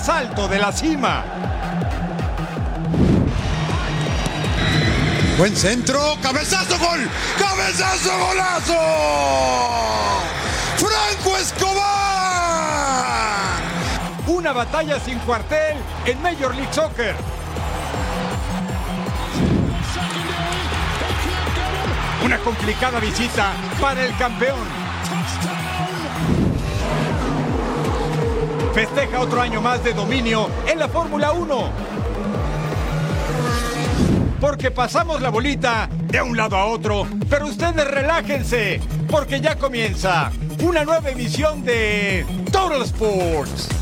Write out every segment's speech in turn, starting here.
Merengues al asalto de la cima. Buen centro, cabezazo, gol, cabezazo, golazo. Franco Escobar. Una batalla sin cuartel en Major League Soccer. Una complicada visita para el campeón. Festeja otro año más de dominio en la Fórmula 1. Porque pasamos la bolita de un lado a otro, pero ustedes relájense, porque ya comienza una nueva emisión de Total Sports.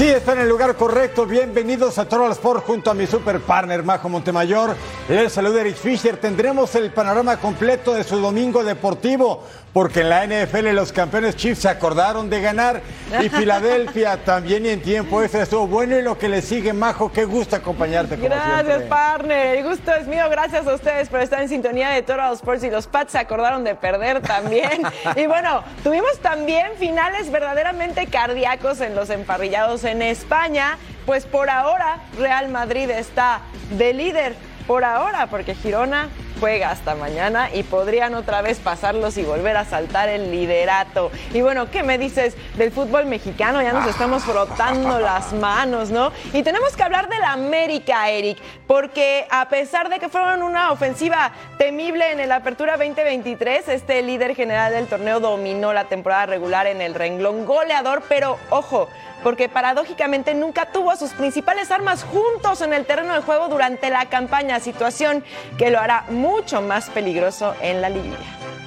Sí, está en el lugar correcto. Bienvenidos a Total Sport junto a mi super partner Majo Montemayor. Les saluda Eric Fisher. Tendremos el panorama completo de su domingo deportivo, porque en la NFL los campeones Chiefs se acordaron de ganar y Filadelfia también y en tiempo extra estuvo bueno y lo que le sigue, Majo, qué gusto acompañarte como Gracias, siempre. partner. El gusto es mío. Gracias a ustedes por estar en sintonía de Total Sports y los Pats se acordaron de perder también. y bueno, tuvimos también finales verdaderamente cardíacos en los emparrillados en España. Pues por ahora Real Madrid está de líder. Por ahora, porque Girona juega hasta mañana y podrían otra vez pasarlos y volver a saltar el liderato. Y bueno, ¿qué me dices del fútbol mexicano? Ya nos estamos frotando las manos, ¿no? Y tenemos que hablar del América, Eric, porque a pesar de que fueron una ofensiva temible en el Apertura 2023, este líder general del torneo dominó la temporada regular en el renglón goleador, pero ojo, porque paradójicamente nunca tuvo a sus principales armas juntos en el terreno de juego durante la campaña, situación que lo hará mucho más peligroso en la liguilla.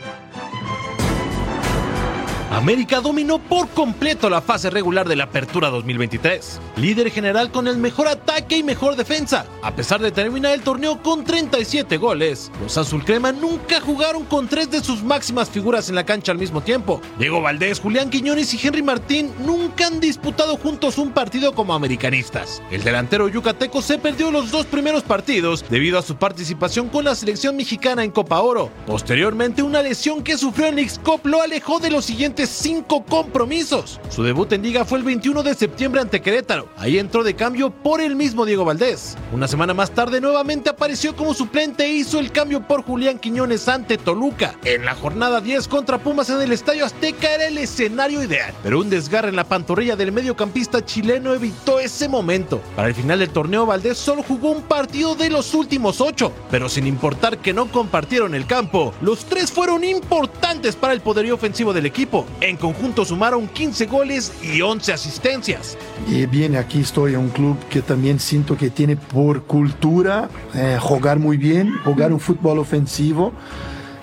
América dominó por completo la fase regular de la Apertura 2023. Líder general con el mejor ataque y mejor defensa. A pesar de terminar el torneo con 37 goles, los azulcrema nunca jugaron con tres de sus máximas figuras en la cancha al mismo tiempo. Diego Valdés, Julián Quiñones y Henry Martín nunca han disputado juntos un partido como americanistas. El delantero yucateco se perdió los dos primeros partidos debido a su participación con la selección mexicana en Copa Oro. Posteriormente, una lesión que sufrió en X-Cop lo alejó de los siguientes cinco compromisos. Su debut en liga fue el 21 de septiembre ante Querétaro. Ahí entró de cambio por el mismo Diego Valdés. Una semana más tarde nuevamente apareció como suplente e hizo el cambio por Julián Quiñones ante Toluca. En la jornada 10 contra Pumas en el Estadio Azteca era el escenario ideal, pero un desgarre en la pantorrilla del mediocampista chileno evitó ese momento. Para el final del torneo Valdés solo jugó un partido de los últimos ocho, pero sin importar que no compartieron el campo, los tres fueron importantes para el poderío ofensivo del equipo. En conjunto sumaron 15 goles y 11 asistencias. Y bien, aquí estoy en un club que también siento que tiene por cultura eh, jugar muy bien, jugar un fútbol ofensivo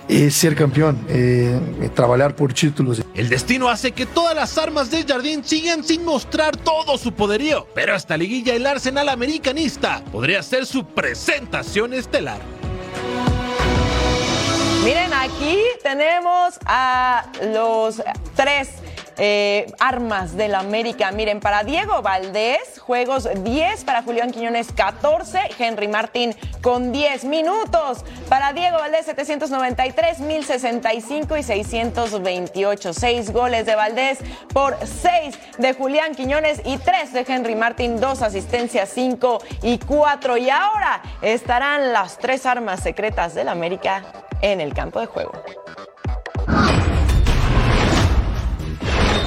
y ser campeón, eh, trabajar por títulos. El destino hace que todas las armas del Jardín sigan sin mostrar todo su poderío, pero esta liguilla el Arsenal americanista podría ser su presentación estelar. Aquí tenemos a los tres eh, armas del América. Miren, para Diego Valdés, juegos 10, para Julián Quiñones 14, Henry Martín con 10 minutos. Para Diego Valdés 793, 1065 y 628. 6 goles de Valdés por 6 de Julián Quiñones y 3 de Henry Martín, 2 asistencias, 5 y 4. Y ahora estarán las tres armas secretas del América en el campo de juego.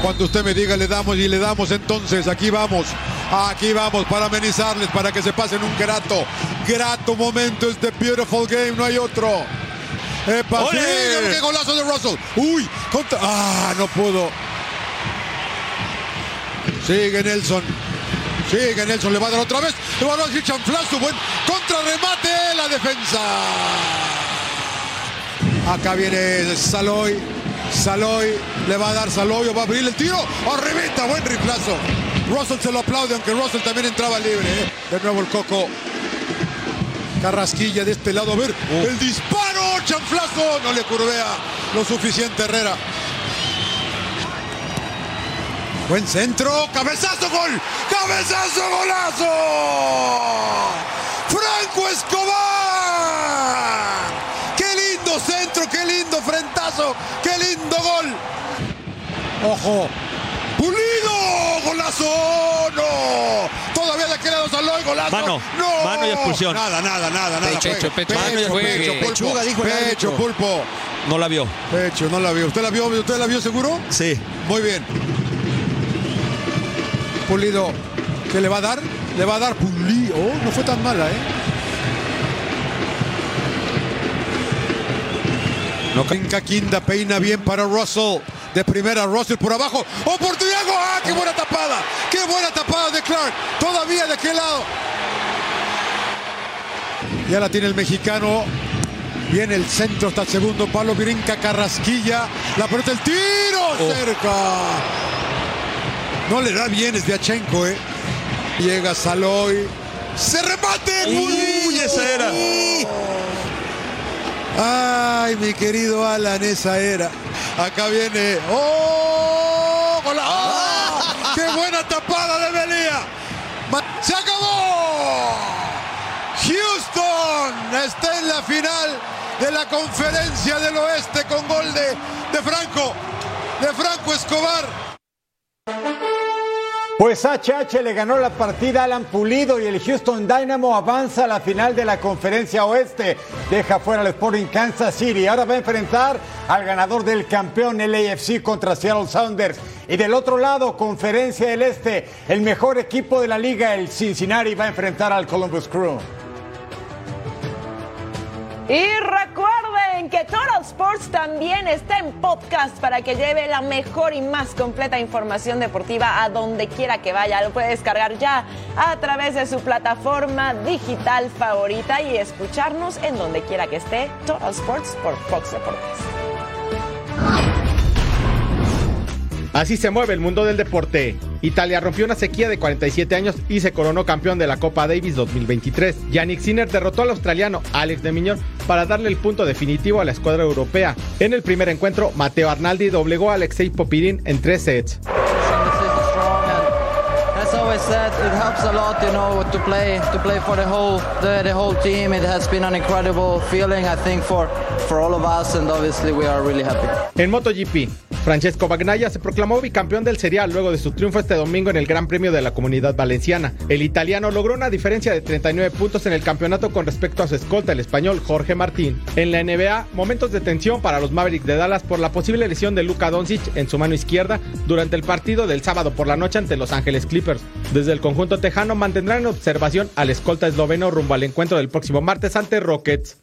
Cuando usted me diga le damos y le damos, entonces aquí vamos. Aquí vamos para amenizarles, para que se pasen un grato, grato momento este beautiful game, no hay otro. Epa, sí, qué golazo de Russell. Uy, contra... Ah, no pudo. Sigue Nelson. Sigue Nelson, le va a dar otra vez. Le va a dar chanflazo. Buen contrarremate la defensa. Acá viene Saloy. Saloy le va a dar Saloy va a abrir el tiro. Arribita, buen reemplazo. Russell se lo aplaude, aunque Russell también entraba libre. ¿eh? De nuevo el Coco. Carrasquilla de este lado. A ver, el disparo, chanflazo. No le curvea lo suficiente Herrera. Buen centro, cabezazo, gol, cabezazo, golazo. Franco Escobar. Lindo centro, qué lindo frentazo, qué lindo gol. Ojo, Pulido, golazo, no. Todavía le queda dos al hoy, golazo. Mano, no. mano y expulsión. Nada, nada, nada, nada. Pecho, pecho, mano y pecho, expulsión. pulpo. Pechuga, dijo Pecho, pulpo. No la vio. Pecho, no la vio. ¿Usted la vio? ¿Usted la vio seguro? Sí. Muy bien. Pulido, ¿qué le va a dar? Le va a dar Pulido. Oh, no fue tan mala, ¿eh? No Inca Quinda peina bien para Russell. De primera Russell por abajo. Oportunidad. ¡Ah, qué buena tapada! ¡Qué buena tapada de Clark! Todavía de qué lado. Ya la tiene el mexicano. Viene el centro hasta el segundo palo. Brinca Carrasquilla. La pelota, el tiro. Cerca. No le da bien es Viachenko, ¿eh? Llega Saloy. ¡Se remate! Uy, esa era. Ay, mi querido Alan, esa era. Acá viene. ¡Oh! gola- ¡Ah! ¡Qué buena tapada de Belía! ¡Se acabó! Houston está en la final de la conferencia del oeste con gol de, de Franco. De Franco Escobar. Pues HH le ganó la partida a Alan Pulido y el Houston Dynamo avanza a la final de la conferencia oeste. Deja fuera al Sporting Kansas City. Ahora va a enfrentar al ganador del campeón LAFC contra Seattle Sounders. Y del otro lado, conferencia del este, el mejor equipo de la liga, el Cincinnati, va a enfrentar al Columbus Crew. Y que Total Sports también está en podcast para que lleve la mejor y más completa información deportiva a donde quiera que vaya. Lo puede descargar ya a través de su plataforma digital favorita y escucharnos en donde quiera que esté. Total Sports por Fox Deportes. Así se mueve el mundo del deporte. Italia rompió una sequía de 47 años y se coronó campeón de la Copa Davis 2023. Yannick Sinner derrotó al australiano Alex de Miñón para darle el punto definitivo a la escuadra europea. En el primer encuentro, Mateo Arnaldi doblegó a Alexei Popirin en tres sets. Always said, it helps a lot, you know, to play to play for the whole the, the whole team. It has been an incredible feeling, I think, for for all of us, and obviously we are really happy. En MotoGP, Francesco Bagnaia se proclamó bicampeón del serial luego de su triunfo este domingo en el Gran Premio de la Comunidad Valenciana. El italiano logró una diferencia de 39 puntos en el campeonato con respecto a su escolta, el español Jorge Martín. En la NBA, momentos de tensión para los Mavericks de Dallas por la posible lesión de Luka Doncic en su mano izquierda durante el partido del sábado por la noche ante Los Ángeles Clippers. Desde el conjunto tejano mantendrán en observación al escolta esloveno rumbo al encuentro del próximo martes ante Rockets.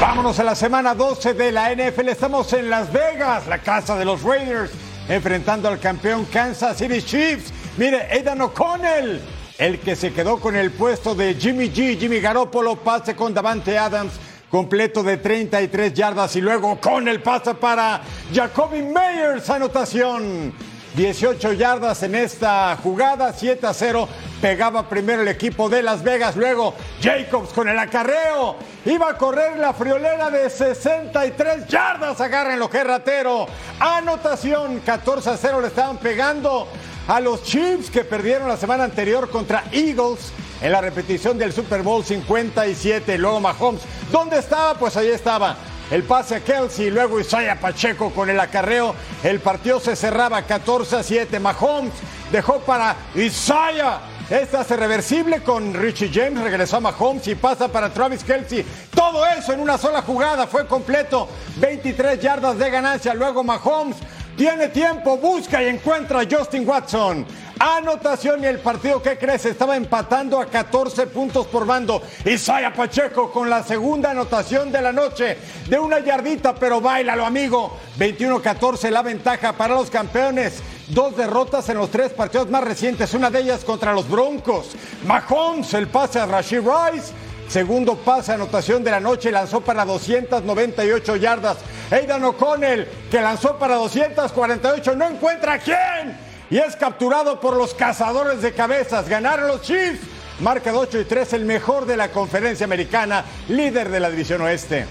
Vámonos a la semana 12 de la NFL. Estamos en Las Vegas, la casa de los Raiders, enfrentando al campeón Kansas City Chiefs. Mire, Aidan O'Connell el que se quedó con el puesto de Jimmy G, Jimmy Garoppolo, pase con Davante Adams, completo de 33 yardas y luego con el para Jacoby Meyers, anotación. 18 yardas en esta jugada, 7 a 0. Pegaba primero el equipo de Las Vegas, luego Jacobs con el acarreo. Iba a correr la friolera de 63 yardas. Agarren lo que ratero. Anotación, 14 a 0 le estaban pegando a los Chiefs que perdieron la semana anterior contra Eagles en la repetición del Super Bowl 57. Luego Mahomes, ¿dónde estaba? Pues ahí estaba. El pase a Kelsey, luego Isaiah Pacheco con el acarreo. El partido se cerraba 14 a 7. Mahomes dejó para Isaiah. Esta hace reversible con Richie James, regresó a Mahomes y pasa para Travis Kelsey. Todo eso en una sola jugada, fue completo. 23 yardas de ganancia. Luego Mahomes tiene tiempo, busca y encuentra a Justin Watson. Anotación y el partido que crece estaba empatando a 14 puntos por bando. Isaiah Pacheco con la segunda anotación de la noche de una yardita, pero bailalo amigo. 21-14 la ventaja para los campeones. Dos derrotas en los tres partidos más recientes, una de ellas contra los Broncos. Mahomes, el pase a Rashid Rice. Segundo pase, anotación de la noche, lanzó para 298 yardas. Aidan O'Connell, que lanzó para 248, no encuentra a quién. Y es capturado por los cazadores de cabezas. Ganaron los Chiefs. Marca de 8 y 3, el mejor de la conferencia americana, líder de la división oeste.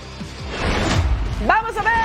Vamos a ver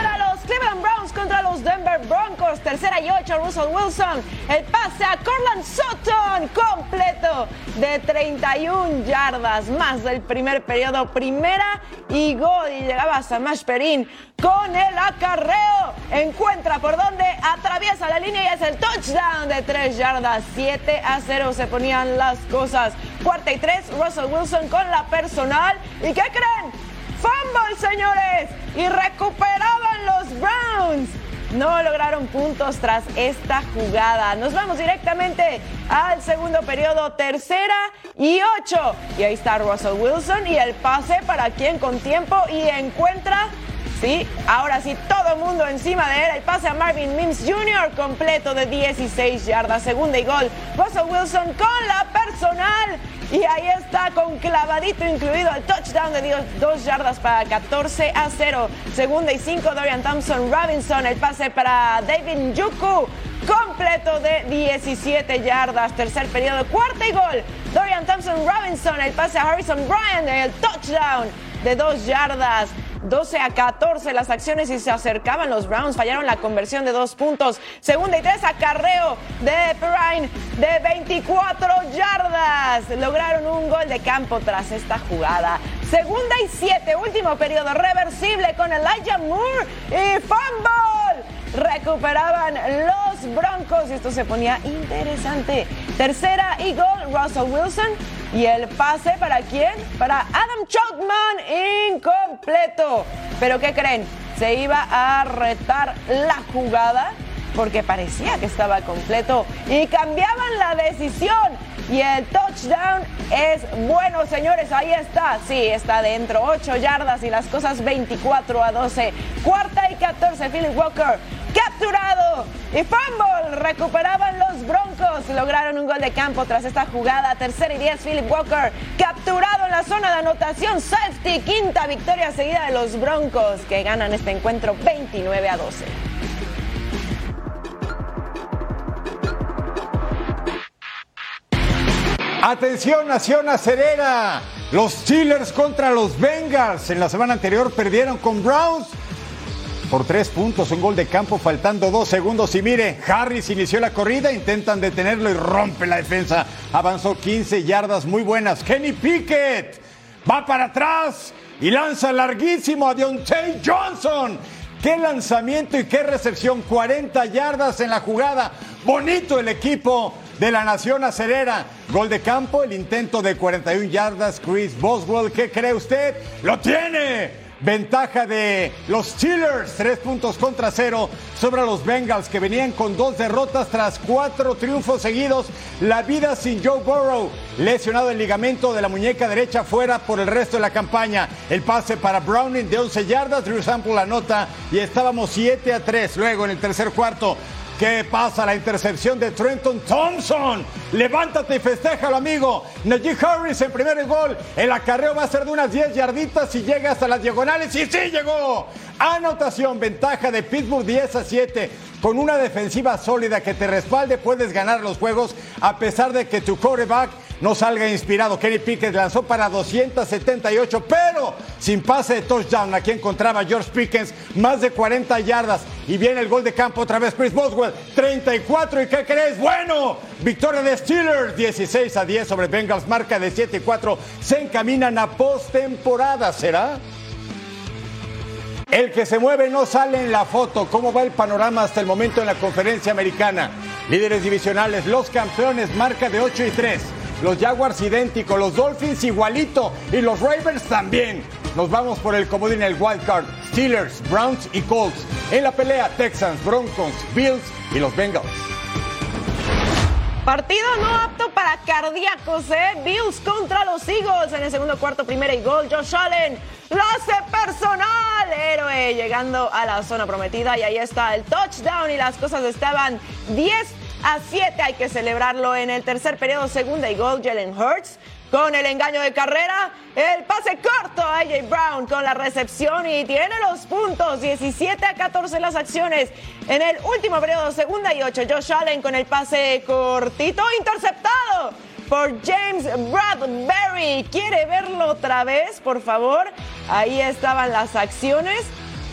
Denver Broncos. Tercera y ocho, Russell Wilson. El pase a Corland Sutton, completo de 31 yardas, más del primer periodo. Primera y gol. Y llegaba Samash Perín con el acarreo. Encuentra por donde atraviesa la línea y es el touchdown de 3 yardas. 7 a 0 se ponían las cosas. Cuarta y 3, Russell Wilson con la personal. ¿Y qué creen? Fumble, señores. Y recuperaban los Browns. No lograron puntos tras esta jugada. Nos vamos directamente al segundo periodo, tercera y ocho. Y ahí está Russell Wilson y el pase para quien con tiempo y encuentra Sí, ahora sí, todo mundo encima de él. El pase a Marvin Mims Jr. completo de 16 yardas. Segunda y gol. Russell Wilson con la personal. Y ahí está con clavadito incluido el touchdown de 2 yardas para 14 a 0. Segunda y 5, Dorian Thompson Robinson. El pase para David Yuku completo de 17 yardas. Tercer periodo, cuarta y gol. Dorian Thompson Robinson. El pase a Harrison Bryant. El touchdown de 2 yardas. 12 a 14 las acciones y se acercaban los Browns. Fallaron la conversión de dos puntos. Segunda y tres acarreo de Perrine de 24 yardas. Lograron un gol de campo tras esta jugada. Segunda y siete, último periodo reversible con Elijah Moore y fumble. Recuperaban los Broncos y esto se ponía interesante. Tercera y gol, Russell Wilson. Y el pase para quién? Para Adam Chotman, incompleto. Pero ¿qué creen? Se iba a retar la jugada porque parecía que estaba completo y cambiaban la decisión. Y el touchdown es bueno, señores. Ahí está. Sí, está dentro. 8 yardas y las cosas 24 a 12. Cuarta y 14. Philip Walker capturado. Y fumble. Recuperaban los Broncos. Lograron un gol de campo tras esta jugada. Tercera y 10. Philip Walker capturado en la zona de anotación. Safety. Quinta victoria seguida de los Broncos que ganan este encuentro 29 a 12. Atención, Nación Acerera. Los Steelers contra los Bengals. En la semana anterior perdieron con Browns por tres puntos, un gol de campo faltando dos segundos. Y mire, Harris inició la corrida, intentan detenerlo y rompe la defensa. Avanzó 15 yardas muy buenas. Kenny Pickett va para atrás y lanza larguísimo a Deontay Johnson. Qué lanzamiento y qué recepción. 40 yardas en la jugada. Bonito el equipo de la Nación Acerera. Gol de campo, el intento de 41 yardas. Chris Boswell, ¿qué cree usted? ¡Lo tiene! Ventaja de los Steelers, tres puntos contra cero sobre los Bengals que venían con dos derrotas tras cuatro triunfos seguidos. La vida sin Joe Burrow, lesionado el ligamento de la muñeca derecha fuera por el resto de la campaña. El pase para Browning de 11 yardas, Drew Sample la nota y estábamos 7 a 3. Luego en el tercer cuarto, ¿Qué pasa? La intercepción de Trenton Thompson. Levántate y festéjalo, amigo. Najee Harris en primer gol. El acarreo va a ser de unas 10 yarditas y llega hasta las diagonales. Y sí llegó. Anotación, ventaja de Pittsburgh 10 a 7. Con una defensiva sólida que te respalde, puedes ganar los juegos a pesar de que tu quarterback no salga inspirado. Kenny Pickett lanzó para 278, pero sin pase de touchdown. Aquí encontraba George Pickens más de 40 yardas. Y viene el gol de campo otra vez Chris Boswell, 34. ¿Y qué crees? Bueno, victoria de Steelers, 16 a 10 sobre Bengals, marca de 7 y 4. Se encaminan a postemporada, ¿será? El que se mueve no sale en la foto. ¿Cómo va el panorama hasta el momento en la conferencia americana? Líderes divisionales, los campeones, marca de 8 y 3. Los Jaguars idénticos, los Dolphins igualito y los Ravens también. Nos vamos por el comodín, el wild card. Steelers, Browns y Colts. En la pelea, Texans, Broncos, Bills y los Bengals. Partido no apto para cardíacos, ¿eh? Bills contra los Eagles en el segundo cuarto, primera y gol. Josh Allen lo hace personal, héroe, llegando a la zona prometida y ahí está el touchdown y las cosas estaban 10 a 7. Hay que celebrarlo en el tercer periodo, segunda y gol. Jalen Hurts con el engaño de carrera, el pase corto a AJ Brown con la recepción y tiene los puntos, 17 a 14 las acciones. En el último periodo, segunda y 8, Josh Allen con el pase cortito, interceptado por James Bradbury. ¿Quiere verlo otra vez, por favor? Ahí estaban las acciones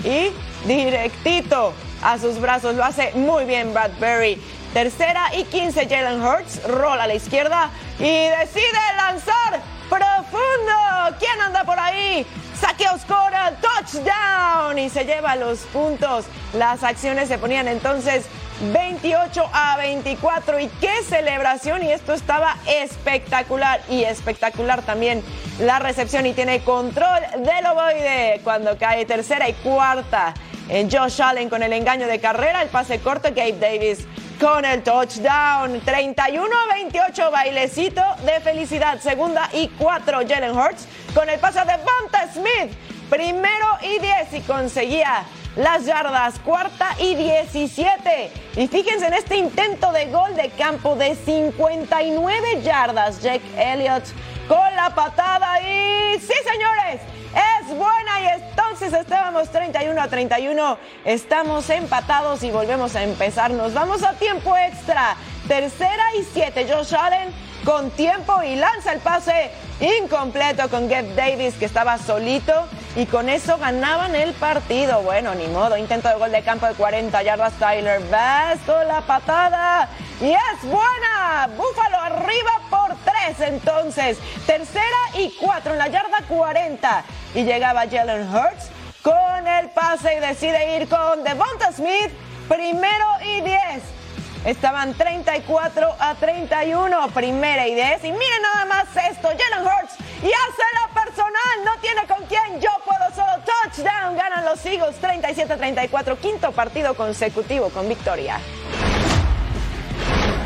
y directito a sus brazos. Lo hace muy bien Bradbury. Tercera y 15, Jalen Hurts rola a la izquierda y decide lanzar profundo. ¿Quién anda por ahí? Saque Oscura, touchdown y se lleva los puntos. Las acciones se ponían entonces 28 a 24 y qué celebración y esto estaba espectacular y espectacular también la recepción y tiene control del ovoide cuando cae tercera y cuarta en Josh Allen con el engaño de carrera, el pase corto, Gabe Davis con el touchdown. 31-28, bailecito de felicidad. Segunda y cuatro, Jalen Hurts con el pase de Bonta Smith. Primero y 10 y conseguía las yardas. Cuarta y 17. Y fíjense en este intento de gol de campo de 59 yardas. Jake Elliott con la patada y sí, señores es buena y entonces estábamos 31 a 31, estamos empatados y volvemos a empezar, nos vamos a tiempo extra, tercera y siete, Josh Allen con tiempo y lanza el pase incompleto con Gabe Davis que estaba solito y con eso ganaban el partido. Bueno, ni modo, intento de gol de campo de 40 yardas Tyler Bass con la patada y es buena. Búfalo arriba por tres entonces. Tercera y cuatro en la yarda 40 y llegaba Jalen Hurts con el pase y decide ir con Devonta Smith primero y 10. Estaban 34 a 31, primera y 10. Y miren nada más esto, Jalen Hurts y hace la personal, no tiene con quién, yo puedo solo touchdown, ganan los Eagles 37 a 34, quinto partido consecutivo con victoria.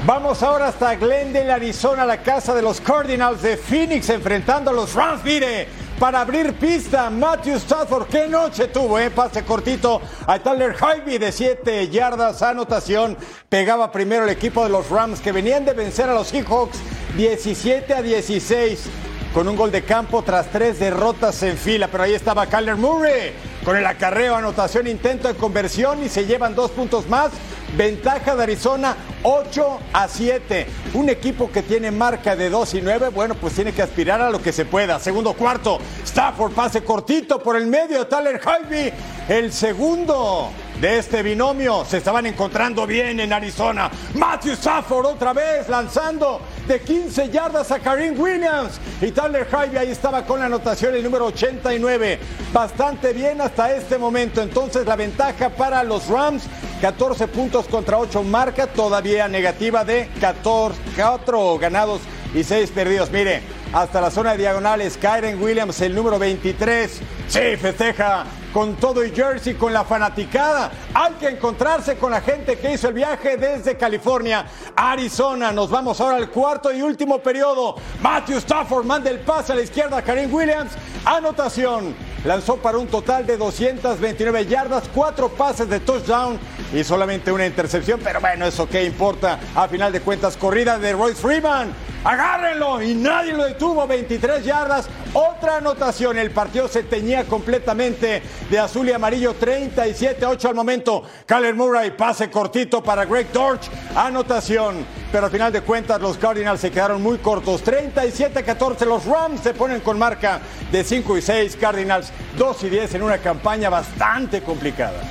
Vamos ahora hasta Glendale, Arizona, la casa de los Cardinals de Phoenix, enfrentando a los Rams. Mire, para abrir pista. Matthew Stafford, qué noche tuvo, ¿eh? Pase cortito a Tyler Hybe de 7 yardas, anotación. Pegaba primero el equipo de los Rams que venían de vencer a los Seahawks 17 a 16 con un gol de campo tras tres derrotas en fila. Pero ahí estaba Kyler Murray con el acarreo, anotación, intento de conversión y se llevan dos puntos más. Ventaja de Arizona 8 a 7. Un equipo que tiene marca de 2 y 9, bueno, pues tiene que aspirar a lo que se pueda. Segundo cuarto, Stafford pase cortito por el medio, Tyler Hybe, el segundo de este binomio. Se estaban encontrando bien en Arizona. Matthew Stafford otra vez lanzando de 15 yardas a Karim Williams. Y Tyler Hybe ahí estaba con la anotación el número 89. Bastante bien hasta este momento. Entonces la ventaja para los Rams, 14 puntos contra 8 marca, todavía negativa de 14, 4 ganados y 6 perdidos. Mire, hasta la zona de diagonales, Kyren Williams, el número 23. Sí, festeja con todo y jersey, con la fanaticada. Hay que encontrarse con la gente que hizo el viaje desde California Arizona. Nos vamos ahora al cuarto y último periodo. Matthew Stafford manda el pase a la izquierda a Williams. Anotación. lanzó para un total de 229 yardas, cuatro pases de touchdown y solamente una intercepción, pero bueno, eso qué importa. A final de cuentas, corrida de Royce Freeman. Agárrenlo y nadie lo detuvo. 23 yardas. Otra anotación. El partido se teñía completamente de azul y amarillo. 37-8 al momento. Kyler Murray pase cortito para Greg Dortch. Anotación. Pero al final de cuentas los Cardinals se quedaron muy cortos. 37-14. Los Rams se ponen con marca de 5 y 6. Cardinals 2 y 10 en una campaña bastante complicada.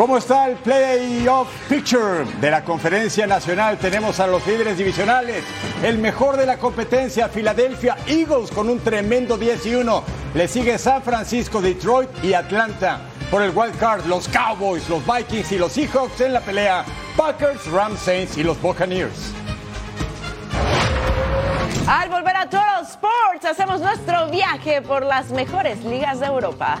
¿Cómo está el Playoff Picture de la Conferencia Nacional? Tenemos a los líderes divisionales. El mejor de la competencia, Philadelphia Eagles, con un tremendo 10 y 1. Le sigue San Francisco, Detroit y Atlanta. Por el wild card, los Cowboys, los Vikings y los Seahawks en la pelea. Packers, Rams, Saints y los Buccaneers. Al volver a Total Sports, hacemos nuestro viaje por las mejores ligas de Europa.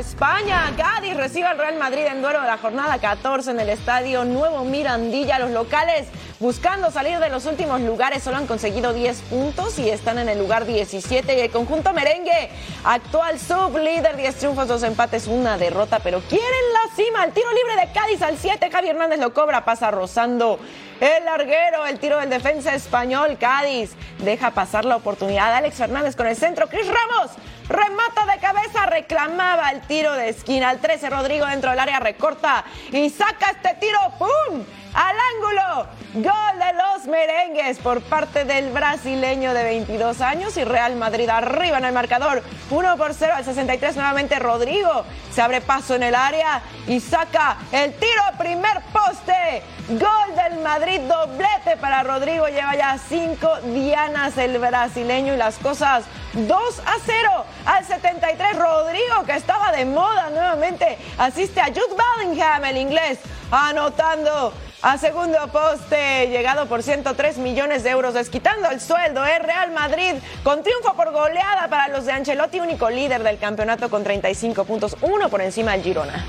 España. Cádiz recibe al Real Madrid en duelo de la jornada 14 en el estadio Nuevo Mirandilla. Los locales buscando salir de los últimos lugares solo han conseguido 10 puntos y están en el lugar 17. Y el conjunto merengue, actual sublíder, 10 triunfos, 2 empates, una derrota, pero quieren la cima. El tiro libre de Cádiz al 7. Javi Hernández lo cobra, pasa rozando el larguero, el tiro del defensa español. Cádiz deja pasar la oportunidad. Alex Fernández con el centro. Chris Ramos remata de cabeza, reclamaba el tiro de esquina. Al 13, Rodrigo dentro del área recorta y saca este tiro. ¡Pum! Al ángulo. Gol de los merengues por parte del brasileño de 22 años y Real Madrid arriba en el marcador. 1 por 0 al 63 nuevamente Rodrigo. Se abre paso en el área y saca el tiro primer poste. Gol del Madrid, doblete para Rodrigo. Lleva ya 5 dianas el brasileño y las cosas 2 a 0 al 73. Rodrigo, que estaba de moda nuevamente, asiste a Jude Bellingham, el inglés, anotando a segundo poste, llegado por 103 millones de euros, desquitando el sueldo. Es Real Madrid con triunfo por goleada para los de Ancelotti, único líder del campeonato con 35 puntos, uno por encima del Girona.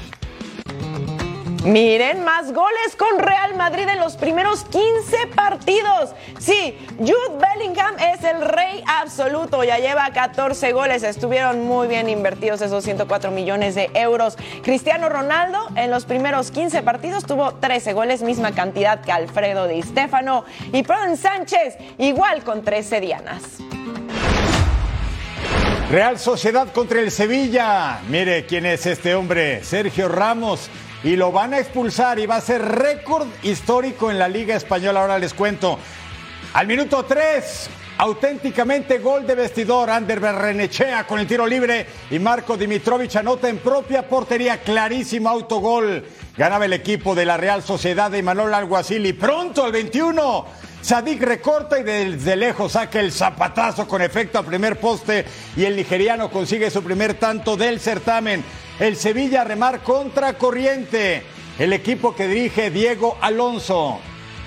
Miren, más goles con Real Madrid en los primeros 15 partidos. Sí, Jude Bellingham es el rey absoluto, ya lleva 14 goles. Estuvieron muy bien invertidos esos 104 millones de euros. Cristiano Ronaldo en los primeros 15 partidos tuvo 13 goles, misma cantidad que Alfredo Di Stefano. Y Prodon Sánchez igual con 13 dianas. Real Sociedad contra el Sevilla. Mire quién es este hombre, Sergio Ramos. Y lo van a expulsar y va a ser récord histórico en la Liga Española. Ahora les cuento. Al minuto 3, auténticamente gol de vestidor. Ander Berrenechea con el tiro libre y Marco Dimitrovic anota en propia portería. Clarísimo autogol. Ganaba el equipo de la Real Sociedad de Manuel Alguacil y pronto al 21. Sadik recorta y desde lejos saca el zapatazo con efecto al primer poste y el nigeriano consigue su primer tanto del certamen. El Sevilla remar contra corriente. El equipo que dirige Diego Alonso.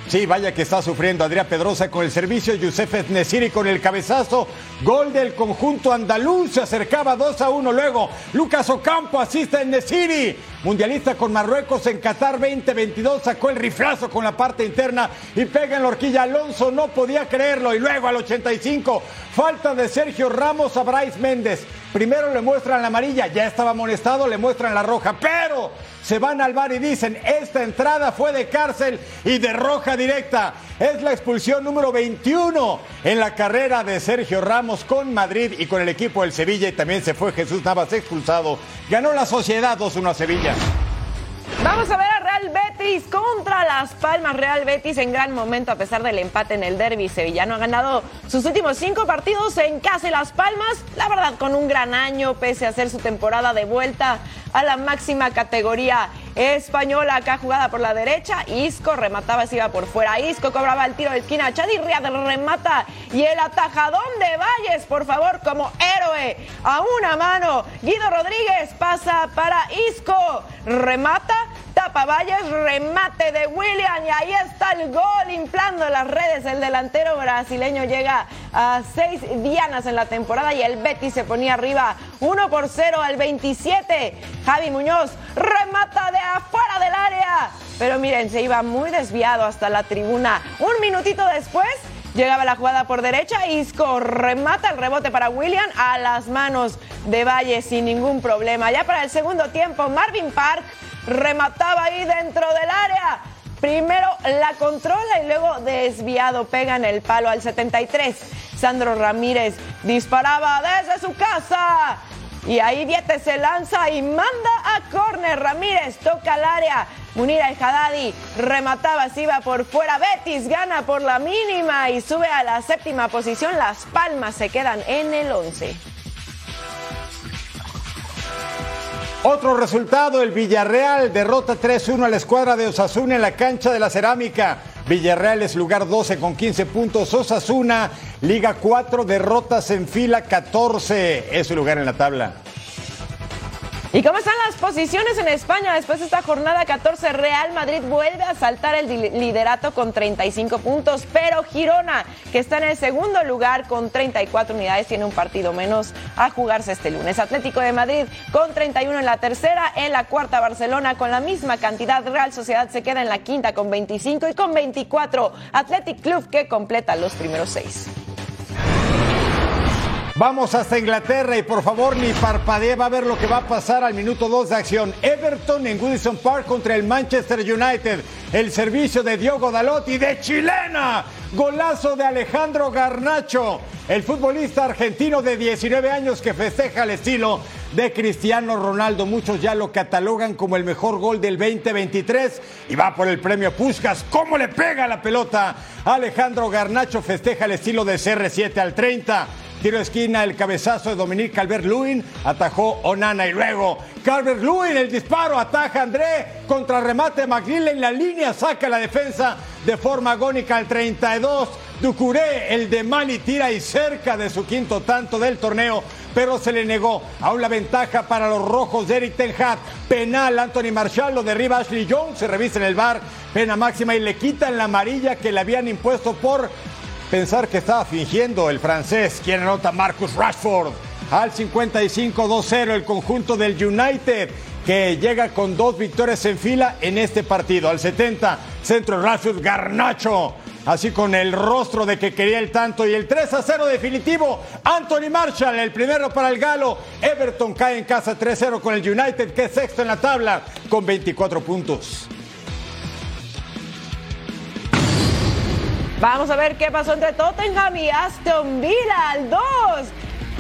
Sí, vaya que está sufriendo Adrián Pedrosa con el servicio, Yusef Nesiri con el cabezazo, gol del conjunto andaluz, se acercaba 2 a 1 luego, Lucas Ocampo asiste en Nesiri, mundialista con Marruecos en Qatar 2022, sacó el riflazo con la parte interna y pega en la horquilla, Alonso no podía creerlo y luego al 85, falta de Sergio Ramos a Bryce Méndez, primero le muestran la amarilla, ya estaba amonestado, le muestran la roja, pero se van al bar y dicen, esta entrada fue de cárcel y de roja directa. Es la expulsión número 21 en la carrera de Sergio Ramos con Madrid y con el equipo del Sevilla y también se fue Jesús Navas expulsado. Ganó la sociedad 2-1 a Sevilla. Vamos a ver a Real Betis contra Las Palmas. Real Betis en gran momento a pesar del empate en el derby. Sevillano ha ganado sus últimos cinco partidos en casa y Las Palmas. La verdad, con un gran año, pese a hacer su temporada de vuelta a la máxima categoría española. Acá jugada por la derecha. Isco remataba, se iba por fuera. Isco cobraba el tiro de esquina. Chadi Riad remata. Y el atajadón de Valles, por favor, como héroe. A una mano. Guido Rodríguez pasa para Isco. Remata. Tapa Valles, remate de William y ahí está el gol inflando las redes. El delantero brasileño llega a seis dianas en la temporada y el Betis se ponía arriba 1 por 0 al 27. Javi Muñoz remata de afuera del área. Pero miren, se iba muy desviado hasta la tribuna. Un minutito después llegaba la jugada por derecha. Isco remata el rebote para William a las manos de Valle sin ningún problema. Ya para el segundo tiempo, Marvin Park remataba ahí dentro del área. Primero la controla y luego desviado, pega en el palo al 73. Sandro Ramírez disparaba desde su casa. Y ahí Viete se lanza y manda a córner. Ramírez toca al área. Munira El Haddadi remataba, se iba por fuera. Betis gana por la mínima y sube a la séptima posición. Las Palmas se quedan en el 11. Otro resultado, el Villarreal derrota 3-1 a la escuadra de Osasuna en la cancha de la Cerámica. Villarreal es lugar 12 con 15 puntos. Osasuna, Liga 4, derrotas en fila 14. Es su lugar en la tabla. ¿Y cómo están las posiciones en España? Después de esta jornada 14, Real Madrid vuelve a saltar el liderato con 35 puntos, pero Girona, que está en el segundo lugar con 34 unidades, tiene un partido menos a jugarse este lunes. Atlético de Madrid con 31 en la tercera, en la cuarta Barcelona con la misma cantidad. Real Sociedad se queda en la quinta con 25 y con 24 Athletic Club que completa los primeros seis. Vamos hasta Inglaterra y por favor ni parpadee, va a ver lo que va a pasar al minuto 2 de acción. Everton en Goodison Park contra el Manchester United. El servicio de Diogo Dalot y de chilena. Golazo de Alejandro Garnacho, el futbolista argentino de 19 años que festeja el estilo de Cristiano Ronaldo. Muchos ya lo catalogan como el mejor gol del 2023 y va por el premio Puskas. ¿Cómo le pega la pelota? Alejandro Garnacho festeja el estilo de CR7 al 30. Tiro de esquina, el cabezazo de Dominique Calvert-Lewin, atajó Onana y luego Calvert-Lewin, el disparo, ataja André, contrarremate McNeil en la línea, saca la defensa de forma agónica al 32. Ducuré, el de Mali, tira y cerca de su quinto tanto del torneo, pero se le negó. Aún la ventaja para los rojos de Eric Ten Hag. Penal, Anthony Marshall lo derriba Ashley Jones, se revisa en el bar, pena máxima y le quitan la amarilla que le habían impuesto por pensar que estaba fingiendo el francés. Quien anota Marcus Rashford al 55-2-0 el conjunto del United que llega con dos victorias en fila en este partido. Al 70, centro Rashford Garnacho. Así con el rostro de que quería el tanto y el 3 a 0 definitivo. Anthony Marshall, el primero para el Galo. Everton cae en casa 3-0 con el United, que es sexto en la tabla con 24 puntos. Vamos a ver qué pasó entre Tottenham y Aston Villa al 2.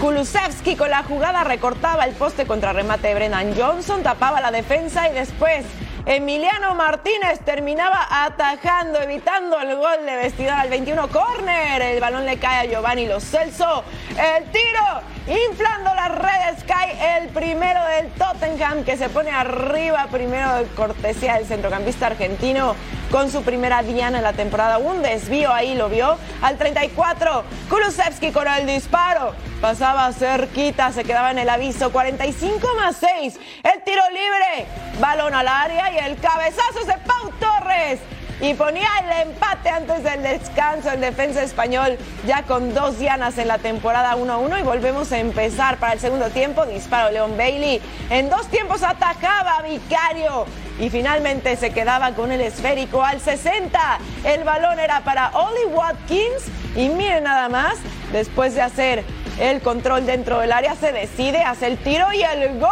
Kulusevski con la jugada recortaba el poste contra remate de Brennan Johnson, tapaba la defensa y después Emiliano Martínez terminaba atajando, evitando el gol de vestidor al 21 corner. El balón le cae a Giovanni Lo Celso. El tiro, inflando las redes, cae el primero del Tottenham que se pone arriba primero de cortesía del centrocampista argentino con su primera diana en la temporada. Un desvío ahí lo vio al 34. Kulusevski con el disparo. Pasaba cerquita, se quedaba en el aviso. 45 más 6. El tiro libre. Balón al área y el cabezazo de Pau Torres. Y ponía el empate antes del descanso el defensa español, ya con dos dianas en la temporada 1-1. Y volvemos a empezar para el segundo tiempo. Disparo Leon Bailey. En dos tiempos atacaba Vicario y finalmente se quedaba con el esférico al 60. El balón era para Ollie Watkins y miren nada más, después de hacer el control dentro del área se decide, hace el tiro y el gol.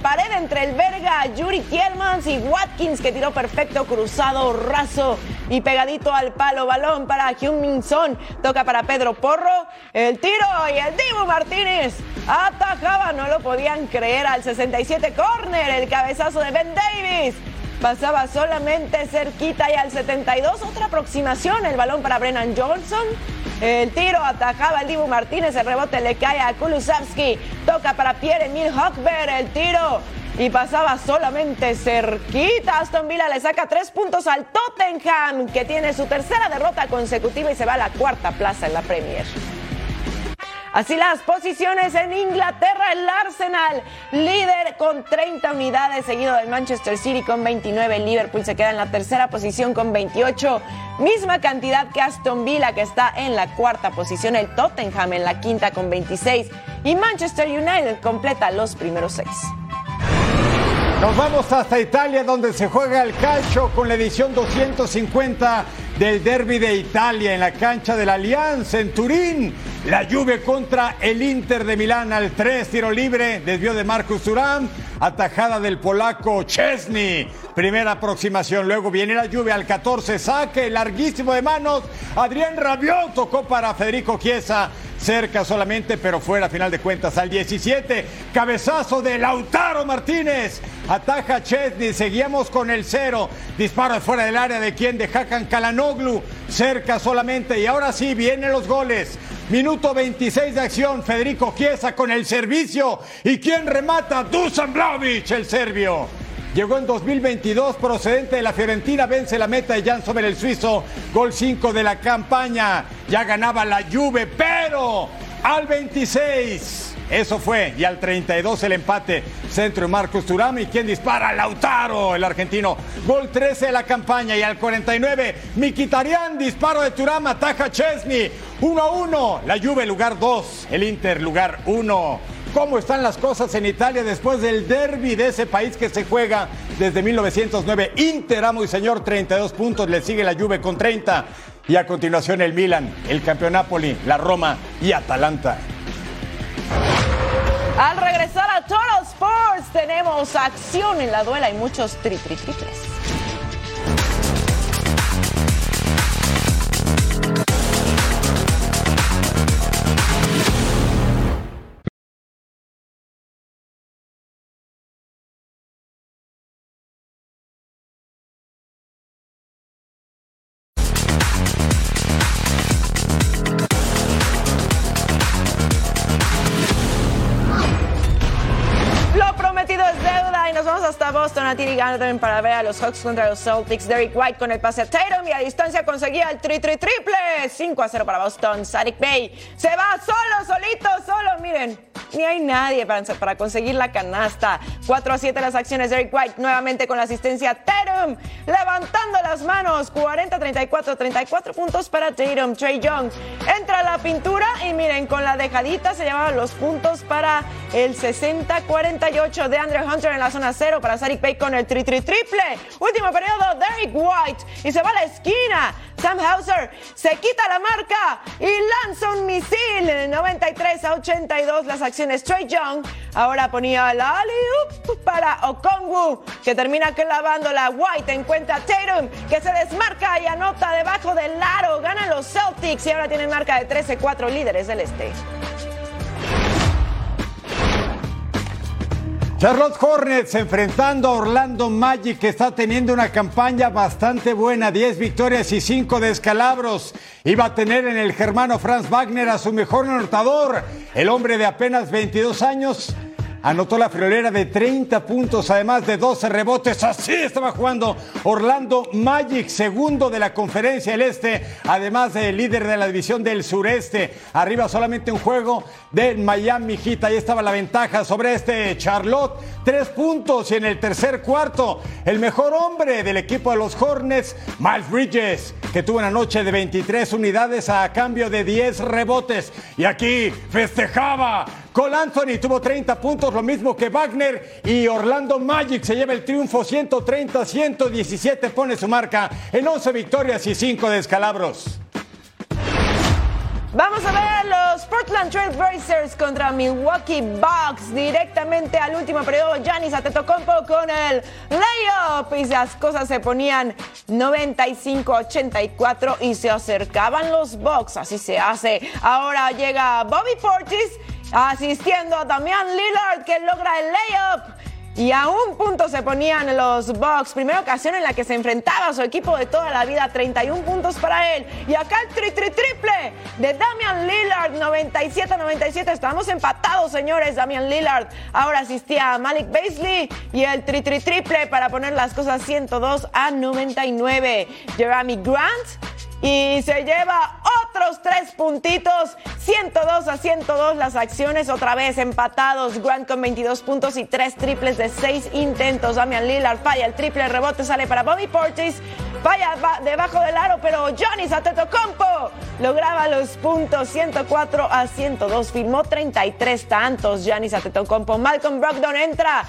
Pared entre el verga Yuri Kielmans y Watkins que tiró perfecto, cruzado, raso y pegadito al palo. Balón para Hyun Son. Toca para Pedro Porro. El tiro y el Dibu Martínez atajaba. No lo podían creer al 67 corner. El cabezazo de Ben Davis. pasaba solamente cerquita y al 72 otra aproximación, el balón para Brennan Johnson. El tiro atajaba el Dibu Martínez, el rebote le cae a Kulusevski, toca para Pierre-Emil Hockberg, el tiro y pasaba solamente cerquita. Aston Villa le saca tres puntos al Tottenham, que tiene su tercera derrota consecutiva y se va a la cuarta plaza en la Premier. Así las posiciones en Inglaterra, el Arsenal, líder con 30 unidades, seguido del Manchester City con 29. Liverpool se queda en la tercera posición con 28, misma cantidad que Aston Villa, que está en la cuarta posición. El Tottenham en la quinta con 26. Y Manchester United completa los primeros seis. Nos vamos hasta Italia donde se juega el calcio con la edición 250 del Derby de Italia en la cancha de la Alianza en Turín. La Juve contra el Inter de Milán al 3, tiro libre, desvío de Marcus Turán, atajada del polaco Chesney. Primera aproximación, luego viene la Juve al 14, saque larguísimo de manos. Adrián Rabiot tocó para Federico Chiesa cerca solamente, pero fuera a final de cuentas al 17. Cabezazo de Lautaro Martínez. Ataja Chesney. Seguíamos con el cero. Disparo fuera del área de quien de Hakan Kalanoglu. Cerca solamente. Y ahora sí vienen los goles. Minuto 26 de acción. Federico Chiesa con el servicio. ¿Y quién remata? Dusan Blavic, el serbio. Llegó en 2022 procedente de la Fiorentina, vence la meta de Jan Sommer el suizo, gol 5 de la campaña. Ya ganaba la Juve, pero al 26 eso fue, y al 32 el empate. Centro de Marcos Turami, y quien dispara, Lautaro, el argentino. Gol 13 de la campaña, y al 49, Miquitarian, disparo de Turama, ataja Chesney. 1 a 1, la Juve lugar 2, el Inter lugar 1 cómo están las cosas en Italia después del derby de ese país que se juega desde 1909. Inter, amo y señor, 32 puntos, le sigue la Juve con 30. Y a continuación el Milan, el campeón Napoli, la Roma y Atalanta. Al regresar a Total Sports tenemos acción en la duela y muchos tri, tri triples. Tiri Garden para ver a los Hawks contra los Celtics. Derek White con el pase a Tatum y a distancia conseguía el tri tri triple. 5 a 0 para Boston. Sadik Bay se va solo, solito, solo. Miren, ni hay nadie para, para conseguir la canasta. 4 a 7 las acciones. Derek White nuevamente con la asistencia. Tatum levantando las manos. 40-34, 34 puntos para Tatum. Trey Young entra a la pintura y miren, con la dejadita se llevaban los puntos para el 60-48 de Andrew Hunter en la zona 0 para Sadik Bay con el tri, tri triple. Último periodo, Derek White y se va a la esquina. Sam Hauser se quita la marca y lanza un misil. 93 a 82 las acciones. Trey Young ahora ponía la alley para Okongwu que termina clavándola. White encuentra Tatum que se desmarca y anota debajo del aro. Ganan los Celtics y ahora tienen marca de 13-4 líderes del este. Charlotte Hornets enfrentando a Orlando Magic que está teniendo una campaña bastante buena, 10 victorias y 5 descalabros. Iba a tener en el germano Franz Wagner a su mejor anotador, el hombre de apenas 22 años, Anotó la friolera de 30 puntos, además de 12 rebotes. Así estaba jugando Orlando Magic, segundo de la conferencia del Este, además de líder de la división del sureste. Arriba solamente un juego de Miami Heat. Ahí estaba la ventaja sobre este Charlotte. Tres puntos y en el tercer cuarto, el mejor hombre del equipo de los Hornets, Miles Bridges, que tuvo una noche de 23 unidades a cambio de 10 rebotes. Y aquí festejaba Cole Anthony tuvo 30 puntos, lo mismo que Wagner. Y Orlando Magic se lleva el triunfo 130-117, pone su marca en 11 victorias y 5 descalabros. Vamos a ver los Portland Trail Blazers contra Milwaukee Bucks directamente al último periodo. Giannis Antetokounmpo con el layup y las cosas se ponían 95-84 y se acercaban los Bucks. Así se hace. Ahora llega Bobby Portis asistiendo a Damian Lillard que logra el layup. y a un punto se ponían los Bucks. Primera ocasión en la que se enfrentaba a su equipo de toda la vida, 31 puntos para él. Y acá el tri, tri triple de Damian Lillard, 97-97. Estamos empatados, señores. Damian Lillard ahora asistía a Malik Beasley y el tri, tri triple para poner las cosas 102 a 99. Jeremy Grant y se lleva otros tres puntitos, 102 a 102 las acciones, otra vez empatados, Grant con 22 puntos y tres triples de seis intentos, Damian Lillard falla el triple, rebote sale para Bobby Portis, falla debajo del aro, pero Johnny Compo lograba los puntos. 104 a 102, firmó 33 tantos. Giannis Compo, Malcolm Brogdon entra,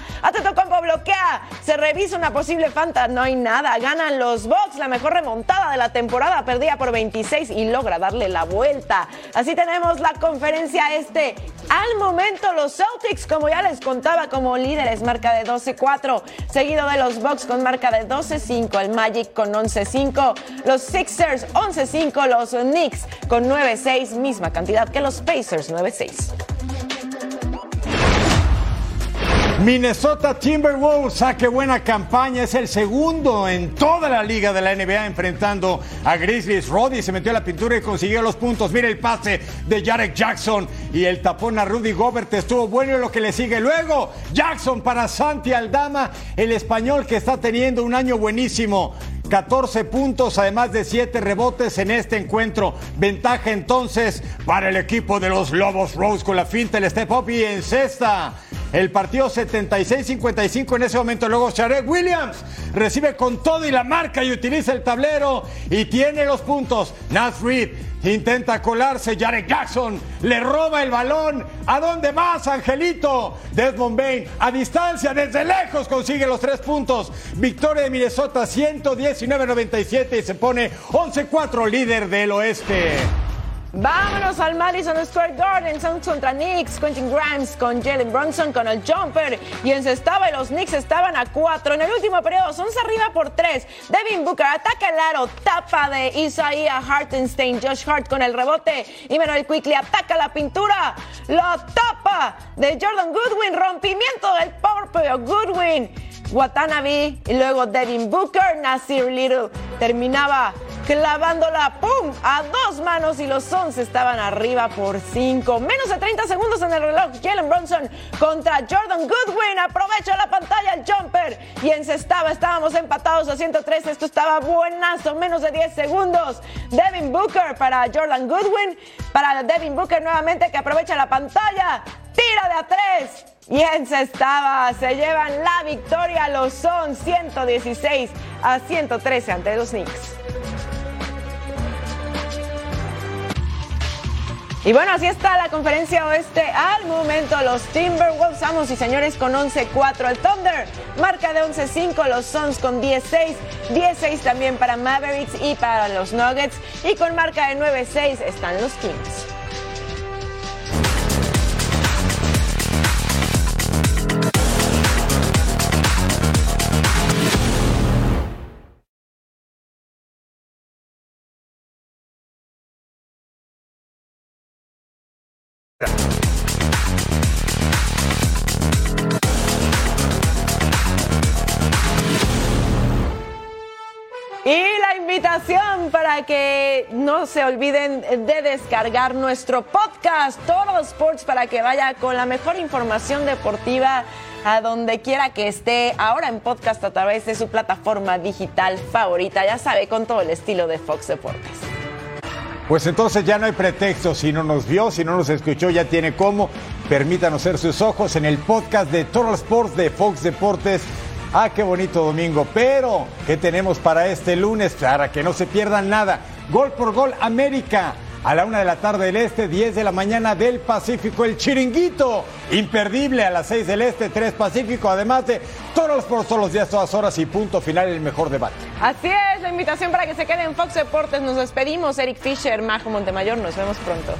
Compo bloquea, se revisa una posible falta, no hay nada, ganan los Bucks, la mejor remontada de la temporada, por 26 y logra darle la vuelta. Así tenemos la conferencia este. Al momento los Celtics, como ya les contaba, como líderes, marca de 12-4, seguido de los Bucks con marca de 12-5, el Magic con 11-5, los Sixers 11-5, los Knicks con 9-6, misma cantidad que los Pacers 9-6. Minnesota Timberwolves, ah, qué buena campaña, es el segundo en toda la liga de la NBA enfrentando a Grizzlies. Roddy se metió a la pintura y consiguió los puntos. Mira el pase de Jarek Jackson y el tapón a Rudy Gobert estuvo bueno y lo que le sigue luego. Jackson para Santi Aldama, el español que está teniendo un año buenísimo. 14 puntos, además de 7 rebotes en este encuentro. Ventaja entonces para el equipo de los Lobos Rose con la finta, el step up y en cesta. El partido 76-55 en ese momento. Luego Sharek Williams recibe con todo y la marca y utiliza el tablero y tiene los puntos. Naz Reed intenta colarse. Jared Jackson le roba el balón. ¿A dónde más, Angelito? Desmond Bain a distancia, desde lejos consigue los tres puntos. Victoria de Minnesota 119-97 y se pone 11-4 líder del oeste. Vámonos al Madison Square Garden. Suns contra Knicks. Quentin Grimes con Jalen Bronson con el jumper. Y encestaba y los Knicks estaban a cuatro. En el último periodo, Suns arriba por tres. Devin Booker ataca el aro. Tapa de Isaiah Hartenstein. Josh Hart con el rebote. Y Manuel Quickly ataca la pintura. Lo tapa de Jordan Goodwin. Rompimiento del propio Goodwin. Watanabe y luego Devin Booker. Nasir Little terminaba clavándola, ¡pum! A dos manos y los Suns estaban arriba por cinco. Menos de 30 segundos en el reloj. Jalen Bronson contra Jordan Goodwin. Aprovecha la pantalla el jumper y encestaba. Estábamos empatados a 103. Esto estaba buenazo. Menos de 10 segundos. Devin Booker para Jordan Goodwin. Para Devin Booker nuevamente que aprovecha la pantalla. Tira de a tres. Y encestaba. Se llevan la victoria. Los Suns 116 a 113 ante los Knicks. Y bueno, así está la conferencia oeste al momento. Los Timberwolves, amos y señores, con 11-4. El Thunder marca de 11-5. Los Suns con 10-6. 10-6 también para Mavericks y para los Nuggets. Y con marca de 9-6 están los Kings. Y la invitación para que no se olviden de descargar nuestro podcast Total Sports para que vaya con la mejor información deportiva a donde quiera que esté, ahora en podcast a través de su plataforma digital favorita, ya sabe, con todo el estilo de Fox Deportes. Pues entonces ya no hay pretexto, si no nos vio, si no nos escuchó, ya tiene cómo. Permítanos ser sus ojos en el podcast de Total Sports de Fox Deportes Ah, qué bonito domingo. Pero, ¿qué tenemos para este lunes? Para que no se pierdan nada. Gol por gol América. A la una de la tarde del este, 10 de la mañana del Pacífico, el chiringuito. Imperdible a las 6 del este, 3 Pacífico. Además de todos los todos los días, todas horas y punto final, el mejor debate. Así es, la invitación para que se queden en Fox Deportes. Nos despedimos. Eric Fisher, Majo Montemayor. Nos vemos pronto.